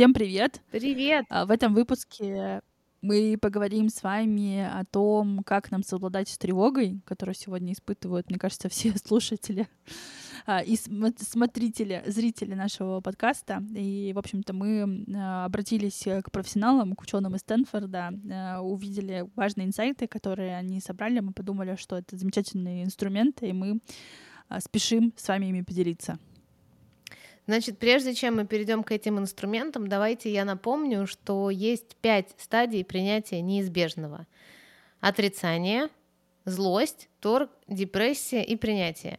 Всем привет! Привет! А, в этом выпуске мы поговорим с вами о том, как нам совладать с тревогой, которую сегодня испытывают, мне кажется, все слушатели а, и смотрители, зрители нашего подкаста. И, в общем-то, мы а, обратились к профессионалам, к ученым из Стэнфорда, увидели важные инсайты, которые они собрали. Мы подумали, что это замечательные инструменты, и мы спешим с вами ими поделиться. Значит, прежде чем мы перейдем к этим инструментам, давайте я напомню, что есть пять стадий принятия неизбежного. Отрицание, злость, торг, депрессия и принятие.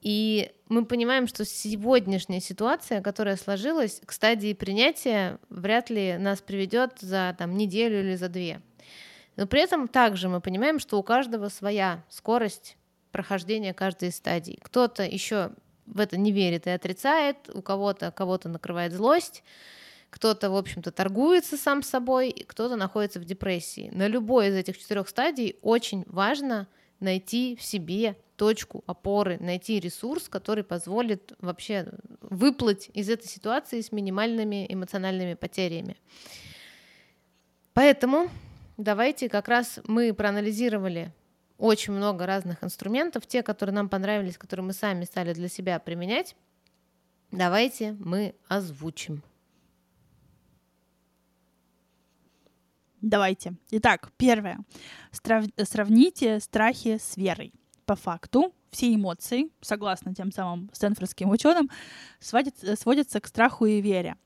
И мы понимаем, что сегодняшняя ситуация, которая сложилась, к стадии принятия вряд ли нас приведет за там, неделю или за две. Но при этом также мы понимаем, что у каждого своя скорость прохождения каждой из стадий. Кто-то еще в это не верит и отрицает, у кого-то кого-то накрывает злость, кто-то, в общем-то, торгуется сам собой, кто-то находится в депрессии. На любой из этих четырех стадий очень важно найти в себе точку опоры, найти ресурс, который позволит вообще выплыть из этой ситуации с минимальными эмоциональными потерями. Поэтому давайте как раз мы проанализировали очень много разных инструментов, те, которые нам понравились, которые мы сами стали для себя применять. Давайте мы озвучим. Давайте. Итак, первое. Сравните страхи с верой. По факту все эмоции, согласно тем самым стэнфордским ученым, сводятся к страху и вере.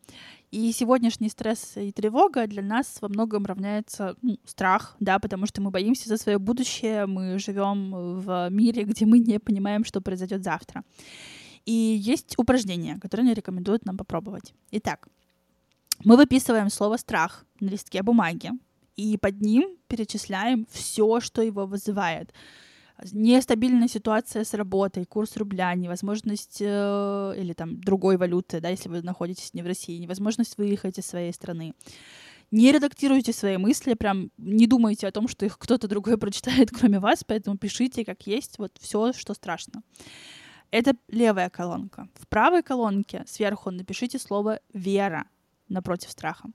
И сегодняшний стресс и тревога для нас во многом равняется ну, страх, да, потому что мы боимся за свое будущее, мы живем в мире, где мы не понимаем, что произойдет завтра. И есть упражнения, которые они рекомендуют нам попробовать. Итак, мы выписываем слово страх на листке бумаги и под ним перечисляем все, что его вызывает нестабильная ситуация с работой, курс рубля, невозможность э, или там другой валюты, да, если вы находитесь не в России, невозможность выехать из своей страны. Не редактируйте свои мысли, прям не думайте о том, что их кто-то другой прочитает, кроме вас, поэтому пишите как есть, вот все, что страшно. Это левая колонка. В правой колонке сверху напишите слово «вера» напротив страха.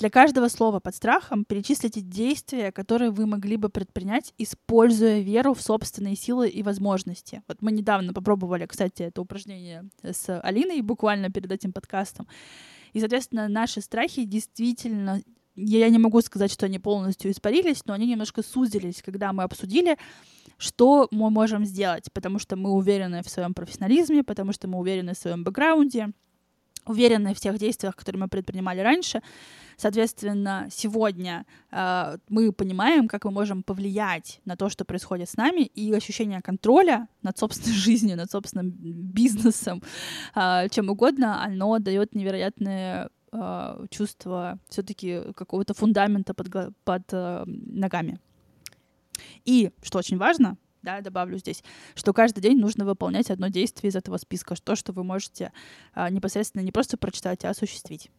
Для каждого слова под страхом перечислите действия, которые вы могли бы предпринять, используя веру в собственные силы и возможности. Вот мы недавно попробовали, кстати, это упражнение с Алиной буквально перед этим подкастом. И, соответственно, наши страхи действительно я не могу сказать, что они полностью испарились, но они немножко сузились, когда мы обсудили, что мы можем сделать, потому что мы уверены в своем профессионализме, потому что мы уверены в своем бэкграунде, уверены в тех действиях, которые мы предпринимали раньше. Соответственно, сегодня э, мы понимаем, как мы можем повлиять на то, что происходит с нами, и ощущение контроля над собственной жизнью, над собственным бизнесом, э, чем угодно, оно дает невероятное э, чувство все-таки какого-то фундамента под, под э, ногами. И, что очень важно, да, добавлю здесь, что каждый день нужно выполнять одно действие из этого списка, то, что вы можете а, непосредственно не просто прочитать, а осуществить.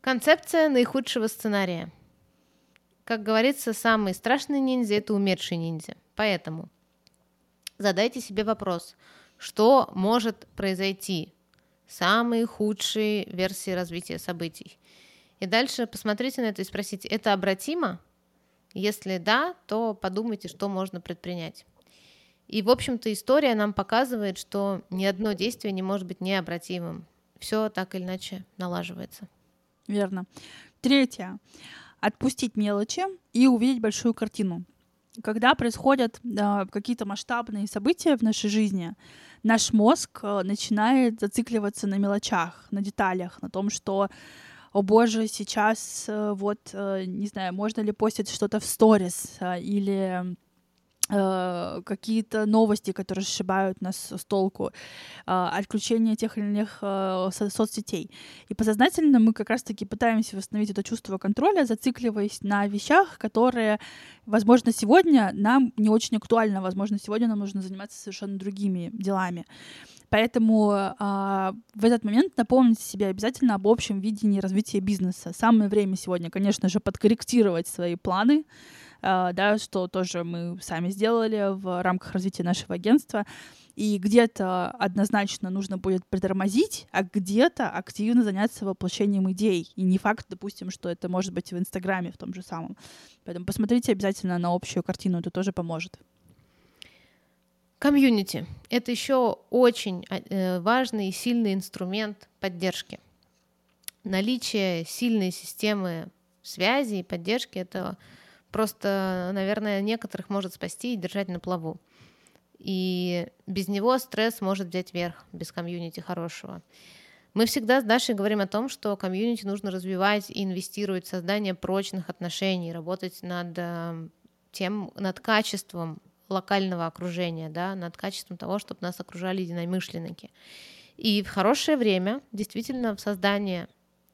Концепция наихудшего сценария. Как говорится, самый страшный ниндзя — это умерший ниндзя. Поэтому задайте себе вопрос, что может произойти, самые худшие версии развития событий. И дальше посмотрите на это и спросите, это обратимо? Если да, то подумайте, что можно предпринять. И, в общем-то, история нам показывает, что ни одно действие не может быть необратимым. Все так или иначе налаживается. Верно. Третье. Отпустить мелочи и увидеть большую картину. Когда происходят э, какие-то масштабные события в нашей жизни, наш мозг э, начинает зацикливаться на мелочах, на деталях, на том, что о боже, сейчас э, вот, э, не знаю, можно ли постить что-то в сторис э, или какие-то новости, которые сшибают нас с толку, отключение тех или иных соцсетей. И подсознательно мы как раз-таки пытаемся восстановить это чувство контроля, зацикливаясь на вещах, которые, возможно, сегодня нам не очень актуально, возможно, сегодня нам нужно заниматься совершенно другими делами. Поэтому а, в этот момент напомните себе обязательно об общем видении развития бизнеса. Самое время сегодня, конечно же, подкорректировать свои планы, да, что тоже мы сами сделали в рамках развития нашего агентства. И где-то однозначно нужно будет притормозить, а где-то активно заняться воплощением идей. И не факт, допустим, что это может быть в Инстаграме в том же самом. Поэтому посмотрите обязательно на общую картину, это тоже поможет. Комьюнити — это еще очень э, важный и сильный инструмент поддержки. Наличие сильной системы связи и поддержки — это просто, наверное, некоторых может спасти и держать на плаву. И без него стресс может взять верх, без комьюнити хорошего. Мы всегда с Дашей говорим о том, что комьюнити нужно развивать и инвестировать в создание прочных отношений, работать над э, тем, над качеством локального окружения, да, над качеством того, чтобы нас окружали единомышленники. И в хорошее время действительно в создание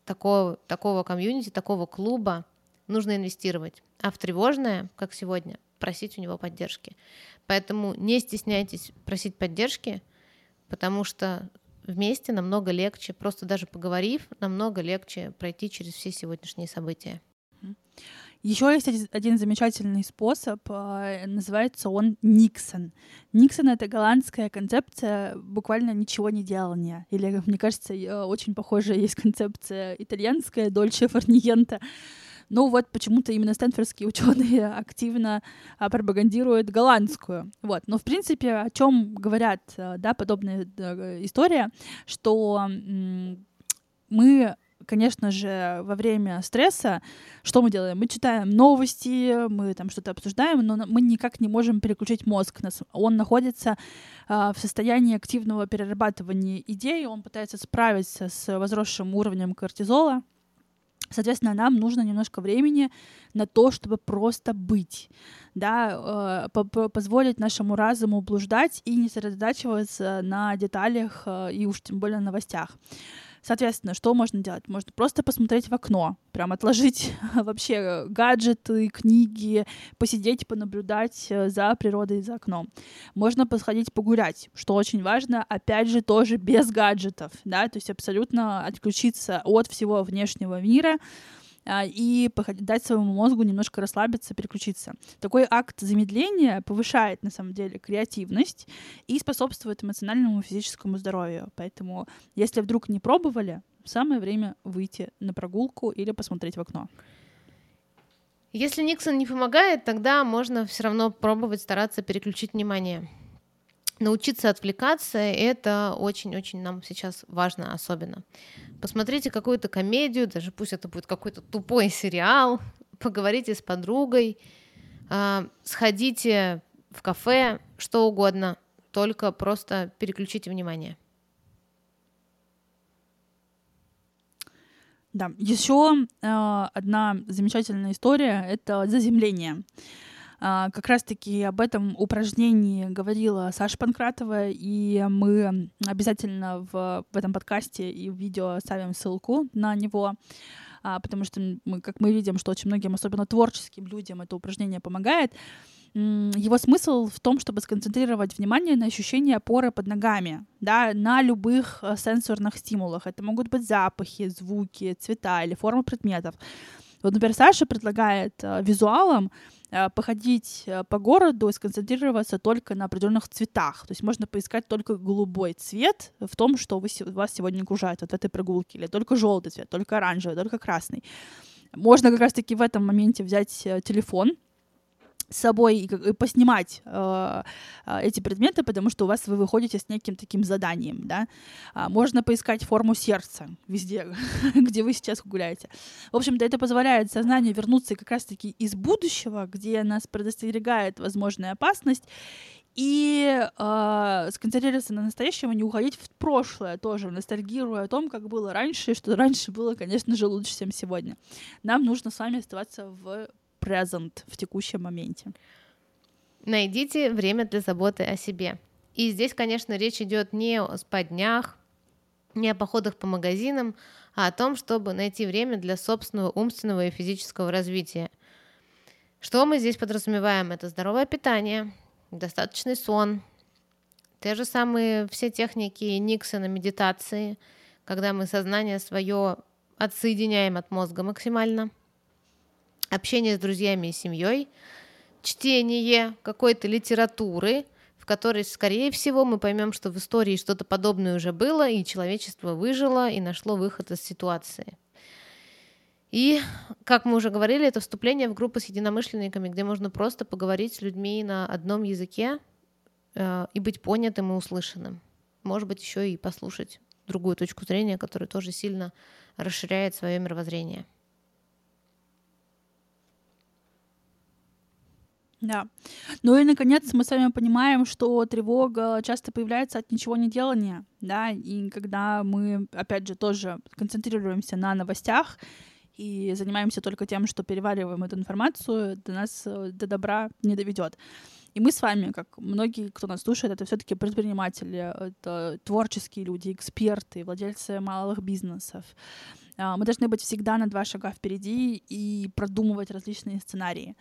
такого, такого комьюнити, такого клуба нужно инвестировать. А в тревожное, как сегодня, просить у него поддержки. Поэтому не стесняйтесь просить поддержки, потому что вместе намного легче, просто даже поговорив, намного легче пройти через все сегодняшние события. Еще есть один замечательный способ, а, называется он Никсон. Никсон — это голландская концепция буквально ничего не делания. Или, мне кажется, очень похожая есть концепция итальянская, дольче фарниента. Ну вот почему-то именно стэнфордские ученые активно а, пропагандируют голландскую. Вот. Но в принципе о чем говорят э, да, подобная э, история, что мы конечно же, во время стресса, что мы делаем? Мы читаем новости, мы там что-то обсуждаем, но мы никак не можем переключить мозг. Он находится э, в состоянии активного перерабатывания идей, он пытается справиться с возросшим уровнем кортизола, Соответственно, нам нужно немножко времени на то, чтобы просто быть, да, э, позволить нашему разуму блуждать и не сосредотачиваться на деталях э, и уж тем более новостях. Соответственно, что можно делать? Можно просто посмотреть в окно, прям отложить вообще гаджеты, книги, посидеть, понаблюдать э, за природой за окном. Можно посходить погулять, что очень важно, опять же, тоже без гаджетов, да, то есть абсолютно отключиться от всего внешнего мира, и дать своему мозгу немножко расслабиться, переключиться. Такой акт замедления повышает, на самом деле, креативность и способствует эмоциональному и физическому здоровью. Поэтому, если вдруг не пробовали, самое время выйти на прогулку или посмотреть в окно. Если Никсон не помогает, тогда можно все равно пробовать стараться переключить внимание. Научиться отвлекаться — это очень-очень нам сейчас важно особенно. Посмотрите какую-то комедию, даже пусть это будет какой-то тупой сериал, поговорите с подругой, а, сходите в кафе, что угодно, только просто переключите внимание. Да, еще э, одна замечательная история это заземление. А, как раз-таки об этом упражнении говорила Саша Панкратова, и мы обязательно в, в этом подкасте и в видео оставим ссылку на него, а, потому что мы, как мы видим, что очень многим, особенно творческим людям, это упражнение помогает. Его смысл в том, чтобы сконцентрировать внимание на ощущении опоры под ногами, да, на любых э, сенсорных стимулах. Это могут быть запахи, звуки, цвета или формы предметов. Вот, например, Саша предлагает э, визуалам походить э, по городу и сконцентрироваться только на определенных цветах. То есть можно поискать только голубой цвет в том, что вы, вас сегодня окружает вот в этой прогулке, или только желтый цвет, только оранжевый, только красный. Можно как раз-таки в этом моменте взять э, телефон, с собой и, и поснимать э, э, эти предметы, потому что у вас вы выходите с неким таким заданием, да. А, можно поискать форму сердца везде, где вы сейчас гуляете. В общем-то, это позволяет сознанию вернуться как раз-таки из будущего, где нас предостерегает возможная опасность, и э, сконцентрироваться на настоящем, а не уходить в прошлое тоже, ностальгируя о том, как было раньше, и что раньше было, конечно же, лучше, чем сегодня. Нам нужно с вами оставаться в present в текущем моменте. Найдите время для заботы о себе. И здесь, конечно, речь идет не о спаднях, не о походах по магазинам, а о том, чтобы найти время для собственного умственного и физического развития. Что мы здесь подразумеваем? Это здоровое питание, достаточный сон, те же самые все техники Никсона медитации, когда мы сознание свое отсоединяем от мозга максимально – общение с друзьями и семьей, чтение какой-то литературы, в которой, скорее всего, мы поймем, что в истории что-то подобное уже было, и человечество выжило и нашло выход из ситуации. И, как мы уже говорили, это вступление в группу с единомышленниками, где можно просто поговорить с людьми на одном языке э, и быть понятым и услышанным. Может быть, еще и послушать другую точку зрения, которая тоже сильно расширяет свое мировоззрение. Да. Ну и, наконец, мы с вами понимаем, что тревога часто появляется от ничего не делания, да, и когда мы, опять же, тоже концентрируемся на новостях и занимаемся только тем, что перевариваем эту информацию, до нас э, до добра не доведет. И мы с вами, как многие, кто нас слушает, это все-таки предприниматели, это творческие люди, эксперты, владельцы малых бизнесов. А, мы должны быть всегда на два шага впереди и продумывать различные сценарии.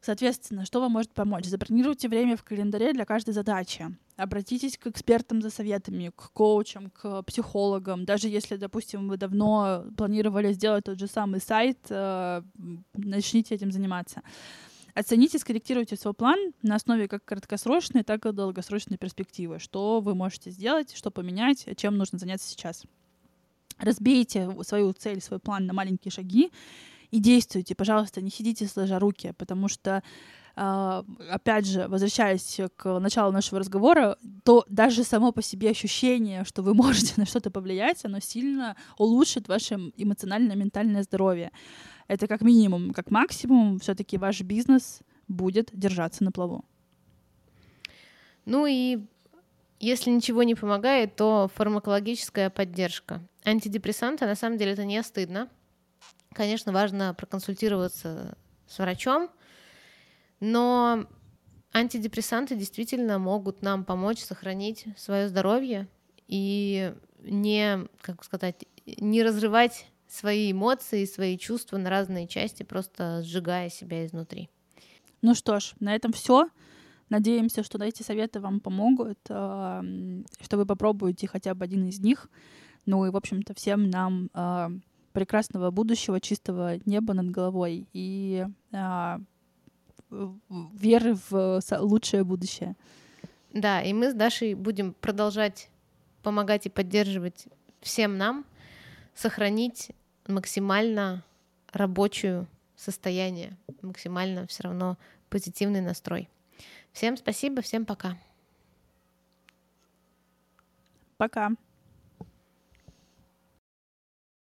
Соответственно, что вам может помочь? Забронируйте время в календаре для каждой задачи. Обратитесь к экспертам за советами, к коучам, к психологам. Даже если, допустим, вы давно планировали сделать тот же самый сайт, э, начните этим заниматься. Оцените, скорректируйте свой план на основе как краткосрочной, так и долгосрочной перспективы. Что вы можете сделать, что поменять, чем нужно заняться сейчас. Разбейте свою цель, свой план на маленькие шаги и действуйте, пожалуйста, не сидите сложа руки, потому что Uh, опять же, возвращаясь к началу нашего разговора, то даже само по себе ощущение, что вы можете на что-то повлиять, оно сильно улучшит ваше эмоционально-ментальное здоровье. Это как минимум, как максимум, все-таки ваш бизнес будет держаться на плаву. Ну и если ничего не помогает, то фармакологическая поддержка. Антидепрессанты, на самом деле, это не стыдно. Конечно, важно проконсультироваться с врачом, но антидепрессанты действительно могут нам помочь сохранить свое здоровье и не, как сказать, не разрывать свои эмоции, свои чувства на разные части, просто сжигая себя изнутри. Ну что ж, на этом все. Надеемся, что эти советы вам помогут, что вы попробуете хотя бы один из них. Ну и, в общем-то, всем нам а, прекрасного будущего, чистого неба над головой и а, веры в лучшее будущее. Да, и мы с Дашей будем продолжать помогать и поддерживать всем нам сохранить максимально рабочую состояние, максимально все равно позитивный настрой. Всем спасибо, всем пока. Пока.